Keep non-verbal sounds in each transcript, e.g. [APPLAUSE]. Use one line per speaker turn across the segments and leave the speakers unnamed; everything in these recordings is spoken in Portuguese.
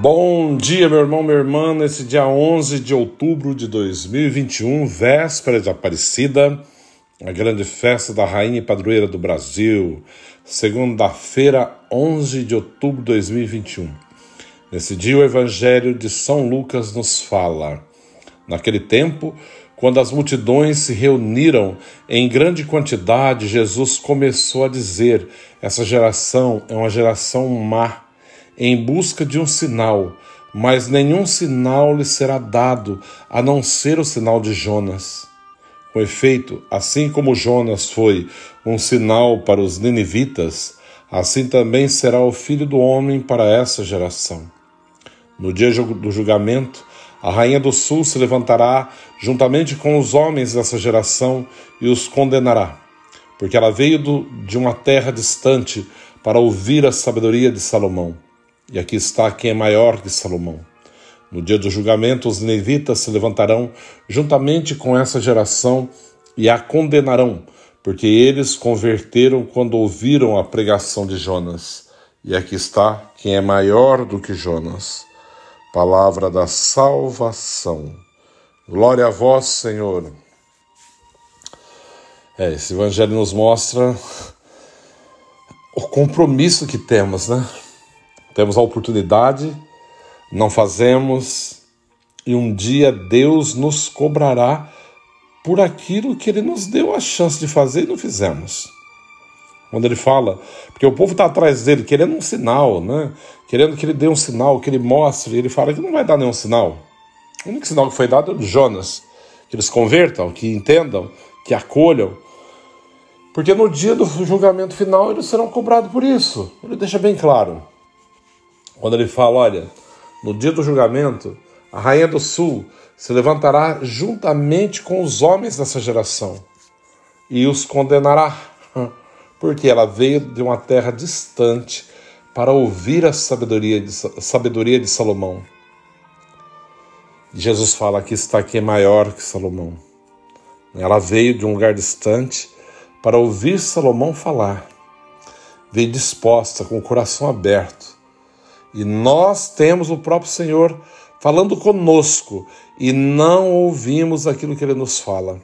Bom dia, meu irmão, minha irmã, nesse dia 11 de outubro de 2021, véspera de Aparecida, a grande festa da Rainha e Padroeira do Brasil, segunda-feira, 11 de outubro de 2021. Nesse dia, o Evangelho de São Lucas nos fala. Naquele tempo, quando as multidões se reuniram em grande quantidade, Jesus começou a dizer: Essa geração é uma geração má em busca de um sinal, mas nenhum sinal lhe será dado a não ser o sinal de Jonas. Com efeito, assim como Jonas foi um sinal para os ninivitas, assim também será o filho do homem para essa geração. No dia do julgamento, a rainha do sul se levantará juntamente com os homens dessa geração e os condenará, porque ela veio do, de uma terra distante para ouvir a sabedoria de Salomão. E aqui está quem é maior que Salomão. No dia do julgamento, os levitas se levantarão juntamente com essa geração e a condenarão, porque eles converteram quando ouviram a pregação de Jonas. E aqui está quem é maior do que Jonas. Palavra da salvação. Glória a vós, Senhor. É, esse evangelho nos mostra o compromisso que temos, né? Temos a oportunidade, não fazemos, e um dia Deus nos cobrará por aquilo que Ele nos deu a chance de fazer e não fizemos. Quando ele fala, porque o povo está atrás dele querendo um sinal, né? Querendo que ele dê um sinal, que ele mostre, ele fala que não vai dar nenhum sinal. O único sinal que foi dado é de Jonas, que eles convertam, que entendam, que acolham. Porque no dia do julgamento final eles serão cobrados por isso. Ele deixa bem claro. Quando ele fala, olha, no dia do julgamento, a rainha do sul se levantará juntamente com os homens dessa geração e os condenará, [LAUGHS] porque ela veio de uma terra distante para ouvir a sabedoria de, sabedoria de Salomão. Jesus fala que está aqui é maior que Salomão. Ela veio de um lugar distante para ouvir Salomão falar. Veio disposta, com o coração aberto, e nós temos o próprio Senhor falando conosco e não ouvimos aquilo que ele nos fala.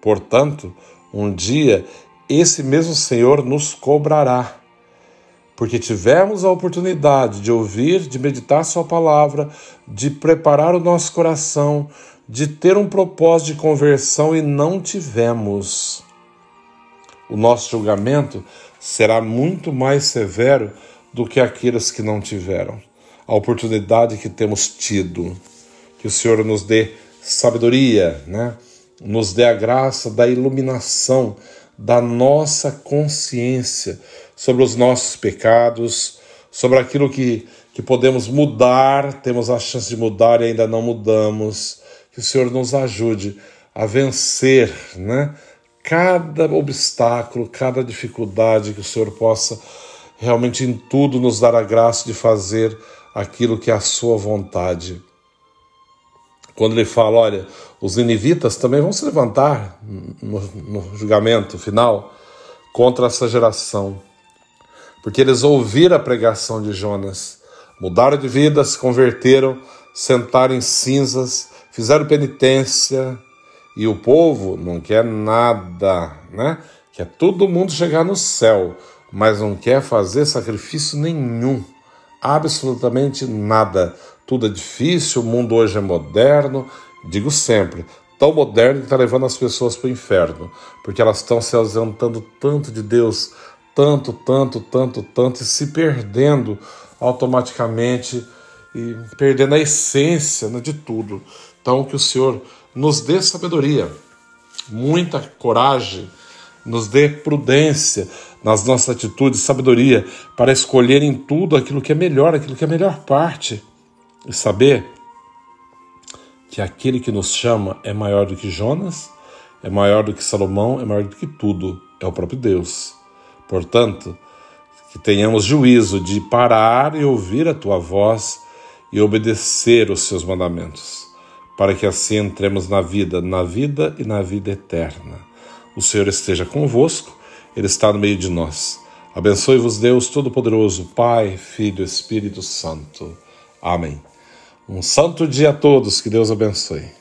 Portanto, um dia esse mesmo Senhor nos cobrará, porque tivemos a oportunidade de ouvir, de meditar Sua palavra, de preparar o nosso coração, de ter um propósito de conversão e não tivemos. O nosso julgamento será muito mais severo do que aqueles que não tiveram. A oportunidade que temos tido. Que o Senhor nos dê sabedoria, né? nos dê a graça da iluminação da nossa consciência sobre os nossos pecados, sobre aquilo que, que podemos mudar, temos a chance de mudar e ainda não mudamos. Que o Senhor nos ajude a vencer né? cada obstáculo, cada dificuldade, que o Senhor possa realmente em tudo nos dar a graça de fazer aquilo que é a sua vontade. Quando ele fala, olha, os ninivitas também vão se levantar no, no julgamento final contra essa geração, porque eles ouviram a pregação de Jonas, mudaram de vida, se converteram, sentaram em cinzas, fizeram penitência, e o povo não quer nada, né? Quer todo mundo chegar no céu mas não quer fazer sacrifício nenhum, absolutamente nada. Tudo é difícil, o mundo hoje é moderno, digo sempre, tão moderno que está levando as pessoas para o inferno, porque elas estão se ausentando tanto de Deus, tanto, tanto, tanto, tanto, e se perdendo automaticamente e perdendo a essência né, de tudo. Então, que o Senhor nos dê sabedoria, muita coragem, nos dê prudência nas nossas atitudes, sabedoria para escolher em tudo aquilo que é melhor, aquilo que é a melhor parte. E saber que aquele que nos chama é maior do que Jonas, é maior do que Salomão, é maior do que tudo, é o próprio Deus. Portanto, que tenhamos juízo de parar e ouvir a tua voz e obedecer os seus mandamentos, para que assim entremos na vida, na vida e na vida eterna. O Senhor esteja convosco, Ele está no meio de nós. Abençoe-vos, Deus Todo-Poderoso, Pai, Filho Espírito Santo. Amém. Um santo dia a todos, que Deus abençoe.